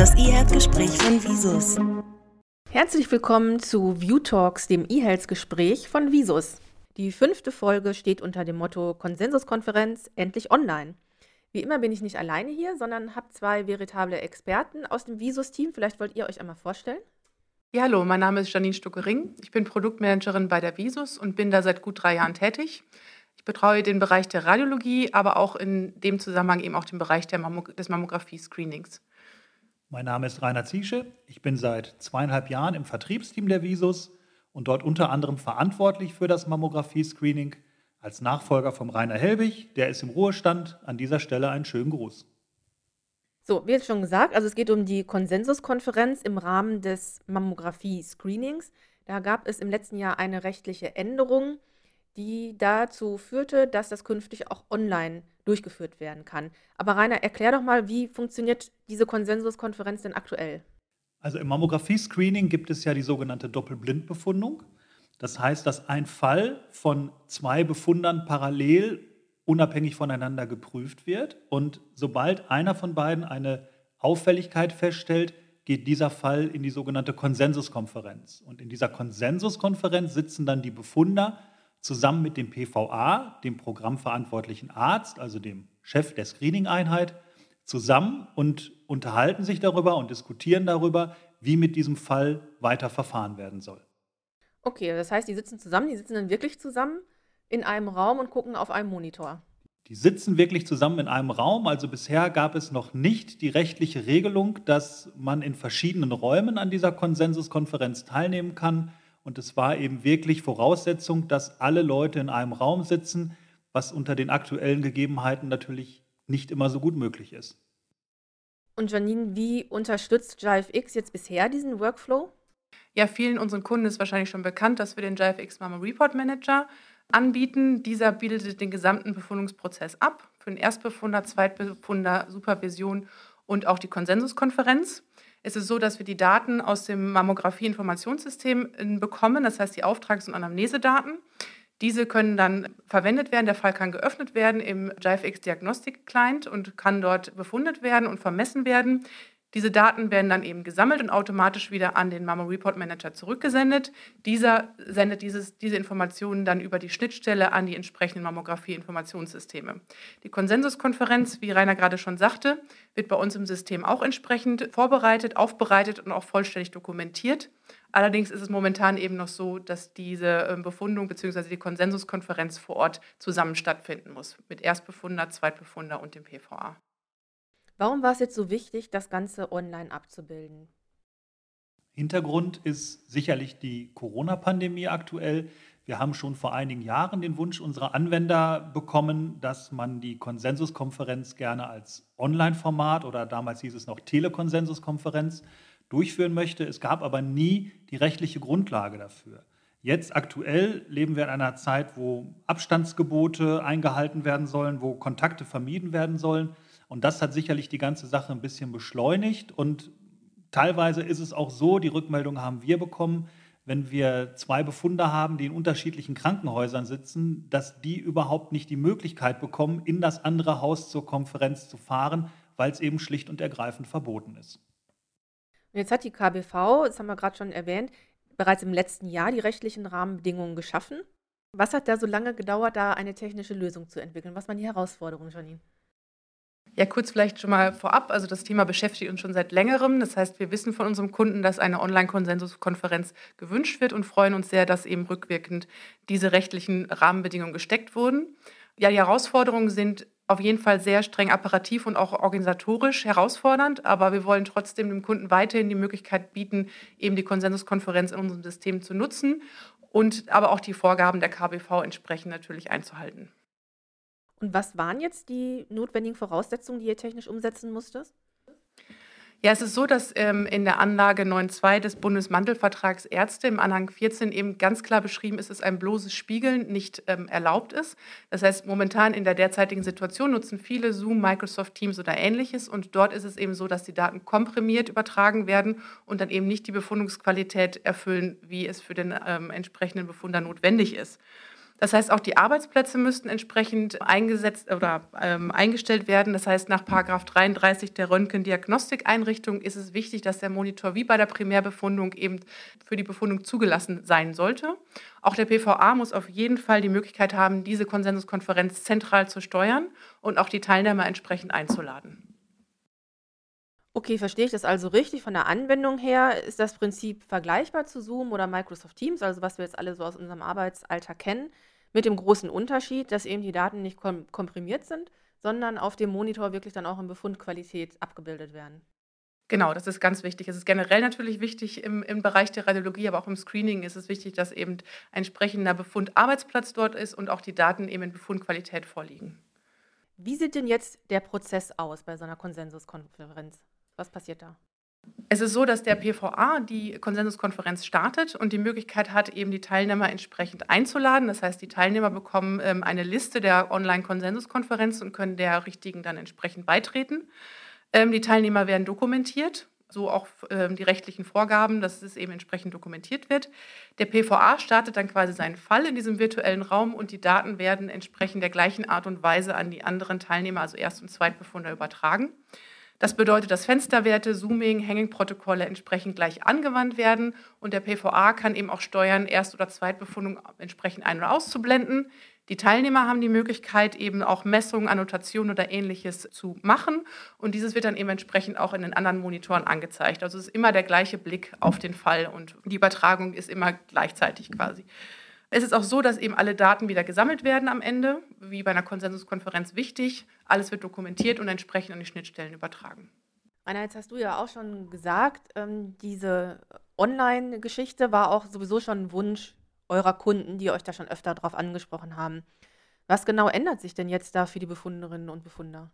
das E-Health-Gespräch von Visus. Herzlich willkommen zu View Talks, dem E-Health-Gespräch von Visus. Die fünfte Folge steht unter dem Motto Konsensuskonferenz endlich online. Wie immer bin ich nicht alleine hier, sondern habe zwei veritable Experten aus dem Visus-Team. Vielleicht wollt ihr euch einmal vorstellen? Ja, hallo, mein Name ist Janine Stuckering. Ich bin Produktmanagerin bei der Visus und bin da seit gut drei Jahren tätig. Ich betreue den Bereich der Radiologie, aber auch in dem Zusammenhang eben auch den Bereich Mammo des Mammographie-Screenings. Mein Name ist Rainer Ziesche. Ich bin seit zweieinhalb Jahren im Vertriebsteam der Visus und dort unter anderem verantwortlich für das Mammographie-Screening als Nachfolger vom Rainer Helbig. Der ist im Ruhestand. An dieser Stelle einen schönen Gruß. So, wie jetzt schon gesagt, also es geht um die Konsensuskonferenz im Rahmen des Mammographie-Screenings. Da gab es im letzten Jahr eine rechtliche Änderung die dazu führte, dass das künftig auch online durchgeführt werden kann. Aber Rainer, erklär doch mal, wie funktioniert diese Konsensuskonferenz denn aktuell? Also im Mammographie-Screening gibt es ja die sogenannte Doppelblindbefundung. Das heißt, dass ein Fall von zwei Befundern parallel unabhängig voneinander geprüft wird. Und sobald einer von beiden eine Auffälligkeit feststellt, geht dieser Fall in die sogenannte Konsensuskonferenz. Und in dieser Konsensuskonferenz sitzen dann die Befunder zusammen mit dem PVA, dem programmverantwortlichen Arzt, also dem Chef der Screening-Einheit, zusammen und unterhalten sich darüber und diskutieren darüber, wie mit diesem Fall weiter verfahren werden soll. Okay, das heißt, die sitzen zusammen, die sitzen dann wirklich zusammen in einem Raum und gucken auf einem Monitor. Die sitzen wirklich zusammen in einem Raum. Also bisher gab es noch nicht die rechtliche Regelung, dass man in verschiedenen Räumen an dieser Konsensuskonferenz teilnehmen kann. Und es war eben wirklich Voraussetzung, dass alle Leute in einem Raum sitzen, was unter den aktuellen Gegebenheiten natürlich nicht immer so gut möglich ist. Und Janine, wie unterstützt JiveX jetzt bisher diesen Workflow? Ja, vielen unseren Kunden ist wahrscheinlich schon bekannt, dass wir den JiveX Mama Report Manager anbieten. Dieser bildet den gesamten Befundungsprozess ab für den Erstbefunder, Zweitbefunder, Supervision und auch die Konsensuskonferenz. Es ist so, dass wir die Daten aus dem Mammographie-Informationssystem äh, bekommen, das heißt die Auftrags- und Anamnesedaten. Diese können dann verwendet werden. Der Fall kann geöffnet werden im JFX Diagnostic Client und kann dort befundet werden und vermessen werden. Diese Daten werden dann eben gesammelt und automatisch wieder an den Mammo Report Manager zurückgesendet. Dieser sendet dieses, diese Informationen dann über die Schnittstelle an die entsprechenden Mammographie-Informationssysteme. Die Konsensuskonferenz, wie Rainer gerade schon sagte, wird bei uns im System auch entsprechend vorbereitet, aufbereitet und auch vollständig dokumentiert. Allerdings ist es momentan eben noch so, dass diese ähm, Befundung bzw. die Konsensuskonferenz vor Ort zusammen stattfinden muss mit Erstbefunder, Zweitbefunder und dem PVA. Warum war es jetzt so wichtig, das Ganze online abzubilden? Hintergrund ist sicherlich die Corona-Pandemie aktuell. Wir haben schon vor einigen Jahren den Wunsch unserer Anwender bekommen, dass man die Konsensuskonferenz gerne als Online-Format oder damals hieß es noch Telekonsensuskonferenz durchführen möchte. Es gab aber nie die rechtliche Grundlage dafür. Jetzt aktuell leben wir in einer Zeit, wo Abstandsgebote eingehalten werden sollen, wo Kontakte vermieden werden sollen. Und das hat sicherlich die ganze Sache ein bisschen beschleunigt. Und teilweise ist es auch so, die Rückmeldung haben wir bekommen, wenn wir zwei Befunde haben, die in unterschiedlichen Krankenhäusern sitzen, dass die überhaupt nicht die Möglichkeit bekommen, in das andere Haus zur Konferenz zu fahren, weil es eben schlicht und ergreifend verboten ist. Jetzt hat die KBV, das haben wir gerade schon erwähnt, bereits im letzten Jahr die rechtlichen Rahmenbedingungen geschaffen. Was hat da so lange gedauert, da eine technische Lösung zu entwickeln? Was waren die Herausforderungen, Janine? Ja, kurz vielleicht schon mal vorab. Also das Thema beschäftigt uns schon seit längerem. Das heißt, wir wissen von unserem Kunden, dass eine Online-Konsensuskonferenz gewünscht wird und freuen uns sehr, dass eben rückwirkend diese rechtlichen Rahmenbedingungen gesteckt wurden. Ja, die Herausforderungen sind auf jeden Fall sehr streng apparativ und auch organisatorisch herausfordernd, aber wir wollen trotzdem dem Kunden weiterhin die Möglichkeit bieten, eben die Konsensuskonferenz in unserem System zu nutzen und aber auch die Vorgaben der KBV entsprechend natürlich einzuhalten. Und was waren jetzt die notwendigen Voraussetzungen, die ihr technisch umsetzen musstet? Ja, es ist so, dass ähm, in der Anlage 9.2 des Bundesmantelvertrags Ärzte im Anhang 14 eben ganz klar beschrieben ist, dass ein bloßes Spiegeln nicht ähm, erlaubt ist. Das heißt, momentan in der derzeitigen Situation nutzen viele Zoom, Microsoft Teams oder ähnliches und dort ist es eben so, dass die Daten komprimiert übertragen werden und dann eben nicht die Befundungsqualität erfüllen, wie es für den ähm, entsprechenden Befunder notwendig ist. Das heißt, auch die Arbeitsplätze müssten entsprechend eingesetzt oder ähm, eingestellt werden. Das heißt, nach 33 der Röntgendiagnostikeinrichtung ist es wichtig, dass der Monitor wie bei der Primärbefundung eben für die Befundung zugelassen sein sollte. Auch der PVA muss auf jeden Fall die Möglichkeit haben, diese Konsensuskonferenz zentral zu steuern und auch die Teilnehmer entsprechend einzuladen. Okay, verstehe ich das also richtig? Von der Anwendung her ist das Prinzip vergleichbar zu Zoom oder Microsoft Teams, also was wir jetzt alle so aus unserem Arbeitsalltag kennen, mit dem großen Unterschied, dass eben die Daten nicht kom komprimiert sind, sondern auf dem Monitor wirklich dann auch in Befundqualität abgebildet werden. Genau, das ist ganz wichtig. Es ist generell natürlich wichtig im, im Bereich der Radiologie, aber auch im Screening ist es wichtig, dass eben ein entsprechender Befundarbeitsplatz dort ist und auch die Daten eben in Befundqualität vorliegen. Wie sieht denn jetzt der Prozess aus bei so einer Konsensuskonferenz? Was passiert da? Es ist so, dass der PVA die Konsensuskonferenz startet und die Möglichkeit hat, eben die Teilnehmer entsprechend einzuladen. Das heißt, die Teilnehmer bekommen ähm, eine Liste der Online-Konsensuskonferenz und können der richtigen dann entsprechend beitreten. Ähm, die Teilnehmer werden dokumentiert, so auch ähm, die rechtlichen Vorgaben, dass es eben entsprechend dokumentiert wird. Der PVA startet dann quasi seinen Fall in diesem virtuellen Raum und die Daten werden entsprechend der gleichen Art und Weise an die anderen Teilnehmer, also Erst- und Zweitbefunder, übertragen. Das bedeutet, dass Fensterwerte, Zooming, Hanging-Protokolle entsprechend gleich angewandt werden und der PVA kann eben auch steuern, Erst- oder Zweitbefundung entsprechend ein- oder auszublenden. Die Teilnehmer haben die Möglichkeit, eben auch Messungen, Annotationen oder ähnliches zu machen. Und dieses wird dann eben entsprechend auch in den anderen Monitoren angezeigt. Also es ist immer der gleiche Blick auf den Fall und die Übertragung ist immer gleichzeitig quasi. Es ist auch so, dass eben alle Daten wieder gesammelt werden am Ende, wie bei einer Konsensuskonferenz wichtig. Alles wird dokumentiert und entsprechend an die Schnittstellen übertragen. Anna, jetzt hast du ja auch schon gesagt, ähm, diese Online-Geschichte war auch sowieso schon ein Wunsch eurer Kunden, die euch da schon öfter drauf angesprochen haben. Was genau ändert sich denn jetzt da für die Befunderinnen und Befunder?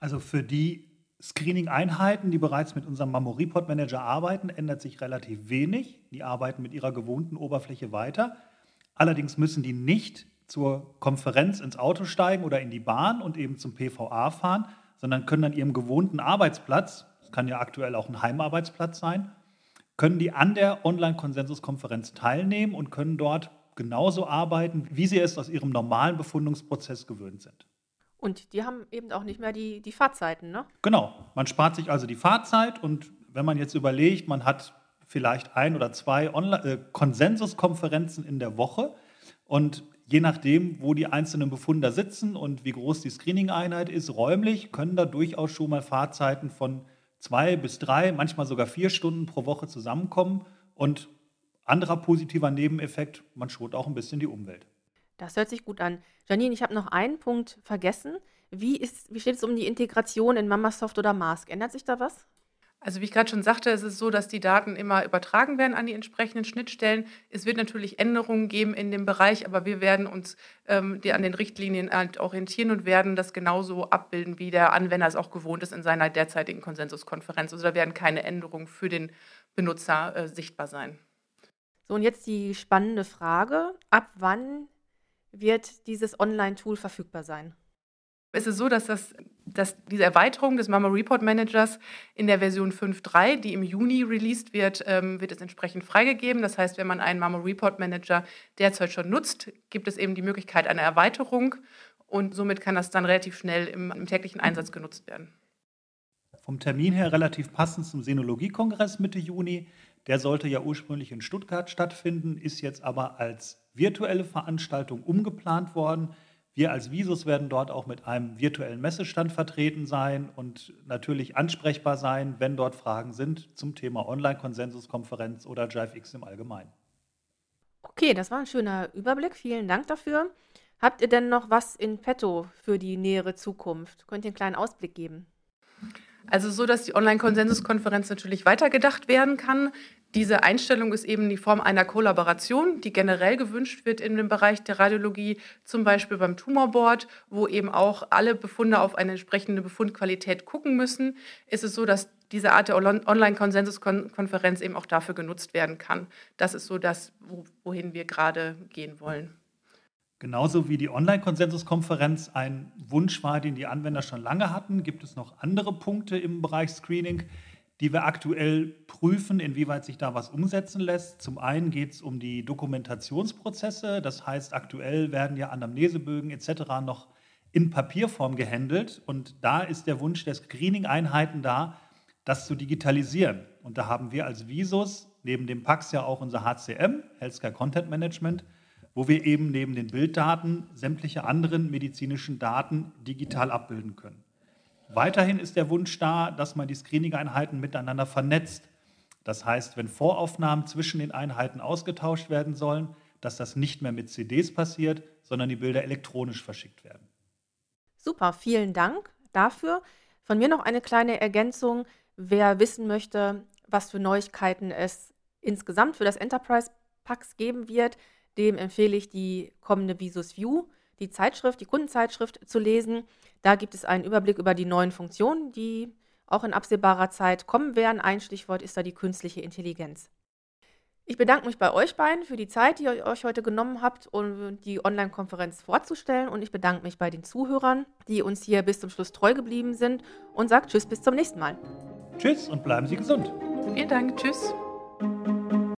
Also für die Screening-Einheiten, die bereits mit unserem Mammo Report Manager arbeiten, ändert sich relativ wenig. Die arbeiten mit ihrer gewohnten Oberfläche weiter. Allerdings müssen die nicht zur Konferenz ins Auto steigen oder in die Bahn und eben zum PVA fahren, sondern können an ihrem gewohnten Arbeitsplatz, das kann ja aktuell auch ein Heimarbeitsplatz sein, können die an der Online-Konsensuskonferenz teilnehmen und können dort genauso arbeiten, wie sie es aus ihrem normalen Befundungsprozess gewöhnt sind. Und die haben eben auch nicht mehr die, die Fahrzeiten, ne? Genau. Man spart sich also die Fahrzeit und wenn man jetzt überlegt, man hat vielleicht ein oder zwei Online äh, Konsensuskonferenzen in der Woche. Und je nachdem, wo die einzelnen Befunder sitzen und wie groß die Screening-Einheit ist, räumlich, können da durchaus schon mal Fahrzeiten von zwei bis drei, manchmal sogar vier Stunden pro Woche zusammenkommen. Und anderer positiver Nebeneffekt, man schont auch ein bisschen die Umwelt. Das hört sich gut an. Janine, ich habe noch einen Punkt vergessen. Wie, ist, wie steht es um die Integration in Mamasoft oder Mask? Ändert sich da was? Also wie ich gerade schon sagte, es ist so, dass die Daten immer übertragen werden an die entsprechenden Schnittstellen. Es wird natürlich Änderungen geben in dem Bereich, aber wir werden uns ähm, an den Richtlinien halt orientieren und werden das genauso abbilden, wie der Anwender es auch gewohnt ist in seiner derzeitigen Konsensuskonferenz. Also da werden keine Änderungen für den Benutzer äh, sichtbar sein. So, und jetzt die spannende Frage. Ab wann wird dieses Online-Tool verfügbar sein? Es ist so, dass, das, dass diese Erweiterung des Mama Report Managers in der Version 5.3, die im Juni released wird, ähm, wird es entsprechend freigegeben. Das heißt, wenn man einen Mama Report Manager derzeit schon nutzt, gibt es eben die Möglichkeit einer Erweiterung und somit kann das dann relativ schnell im, im täglichen Einsatz genutzt werden. Vom Termin her relativ passend zum Senologie-Kongress Mitte Juni. Der sollte ja ursprünglich in Stuttgart stattfinden, ist jetzt aber als virtuelle Veranstaltung umgeplant worden. Wir als Visus werden dort auch mit einem virtuellen Messestand vertreten sein und natürlich ansprechbar sein, wenn dort Fragen sind zum Thema Online-Konsensuskonferenz oder JiveX im Allgemeinen. Okay, das war ein schöner Überblick. Vielen Dank dafür. Habt ihr denn noch was in petto für die nähere Zukunft? Könnt ihr einen kleinen Ausblick geben? Also so, dass die Online-Konsensuskonferenz natürlich weitergedacht werden kann. Diese Einstellung ist eben die Form einer Kollaboration, die generell gewünscht wird in dem Bereich der Radiologie, zum Beispiel beim Tumorboard, wo eben auch alle Befunde auf eine entsprechende Befundqualität gucken müssen. Ist es so, dass diese Art der Online-Konsensuskonferenz eben auch dafür genutzt werden kann. Das ist so das, wohin wir gerade gehen wollen. Genauso wie die Online-Konsensuskonferenz ein Wunsch war, den die Anwender schon lange hatten, gibt es noch andere Punkte im Bereich Screening, die wir aktuell prüfen, inwieweit sich da was umsetzen lässt. Zum einen geht es um die Dokumentationsprozesse. Das heißt, aktuell werden ja Anamnesebögen etc. noch in Papierform gehandelt. Und da ist der Wunsch der Screening-Einheiten da, das zu digitalisieren. Und da haben wir als Visus neben dem PAX ja auch unser HCM, Healthcare Content Management, wo wir eben neben den Bilddaten sämtliche anderen medizinischen Daten digital abbilden können. Weiterhin ist der Wunsch da, dass man die Screening-Einheiten miteinander vernetzt. Das heißt, wenn Voraufnahmen zwischen den Einheiten ausgetauscht werden sollen, dass das nicht mehr mit CDs passiert, sondern die Bilder elektronisch verschickt werden. Super, vielen Dank dafür. Von mir noch eine kleine Ergänzung. Wer wissen möchte, was für Neuigkeiten es insgesamt für das Enterprise Packs geben wird, dem empfehle ich die kommende Visus View, die Zeitschrift, die Kundenzeitschrift zu lesen. Da gibt es einen Überblick über die neuen Funktionen, die auch in absehbarer Zeit kommen werden. Ein Stichwort ist da die künstliche Intelligenz. Ich bedanke mich bei euch beiden für die Zeit, die ihr euch heute genommen habt, um die Online-Konferenz vorzustellen. Und ich bedanke mich bei den Zuhörern, die uns hier bis zum Schluss treu geblieben sind und sage Tschüss bis zum nächsten Mal. Tschüss und bleiben Sie gesund. Vielen Dank. Tschüss.